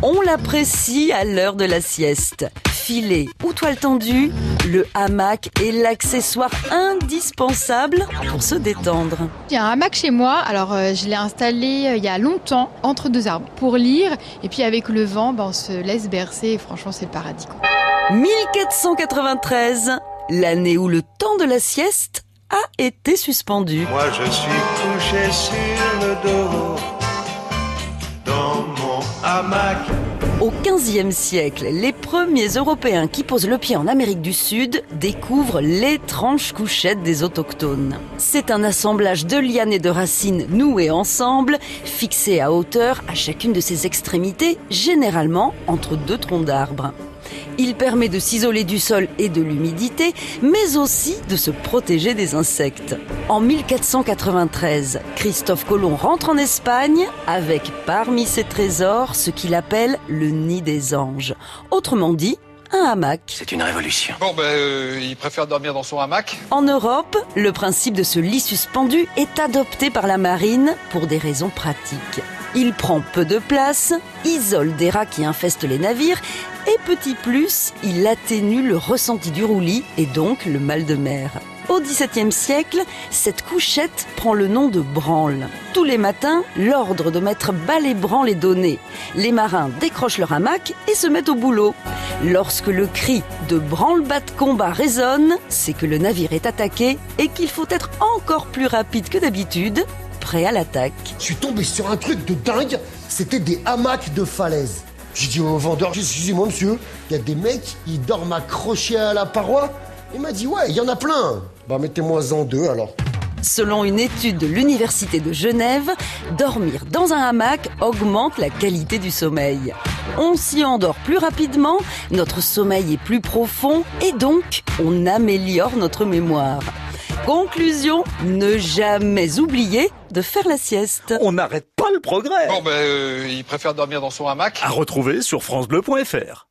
On l'apprécie à l'heure de la sieste. Filet ou toile tendue, le hamac est l'accessoire indispensable pour se détendre. Il y a un hamac chez moi, alors euh, je l'ai installé euh, il y a longtemps entre deux arbres pour lire et puis avec le vent, ben, on se laisse bercer et franchement c'est le paradis. Quoi. 1493, l'année où le temps de la sieste a été suspendu. Moi je suis couché sur le dos Au XVe siècle, les premiers Européens qui posent le pied en Amérique du Sud découvrent l'étrange couchette des autochtones. C'est un assemblage de lianes et de racines nouées ensemble, fixées à hauteur à chacune de ses extrémités, généralement entre deux troncs d'arbres. Il permet de s'isoler du sol et de l'humidité, mais aussi de se protéger des insectes. En 1493, Christophe Colomb rentre en Espagne avec parmi ses trésors ce qu'il appelle le nid des anges. Autrement dit, un hamac. C'est une révolution. Bon, ben, euh, il préfère dormir dans son hamac. En Europe, le principe de ce lit suspendu est adopté par la marine pour des raisons pratiques. Il prend peu de place, isole des rats qui infestent les navires petit plus, il atténue le ressenti du roulis et donc le mal de mer. Au XVIIe siècle, cette couchette prend le nom de branle. Tous les matins, l'ordre de mettre bas les branles est donné. Les marins décrochent leur hamac et se mettent au boulot. Lorsque le cri de branle-bas de combat résonne, c'est que le navire est attaqué et qu'il faut être encore plus rapide que d'habitude, prêt à l'attaque. Je suis tombé sur un truc de dingue, c'était des hamacs de falaise. J'ai dit au vendeur, excusez-moi monsieur, il y a des mecs, ils dorment accrochés à la paroi Il m'a dit, ouais, il y en a plein. Bah mettez-moi en deux alors. Selon une étude de l'Université de Genève, dormir dans un hamac augmente la qualité du sommeil. On s'y endort plus rapidement, notre sommeil est plus profond et donc on améliore notre mémoire. Conclusion, ne jamais oublier de faire la sieste. On n'arrête pas le progrès. Bon, ben, euh, il préfère dormir dans son hamac. À retrouver sur francebleu.fr.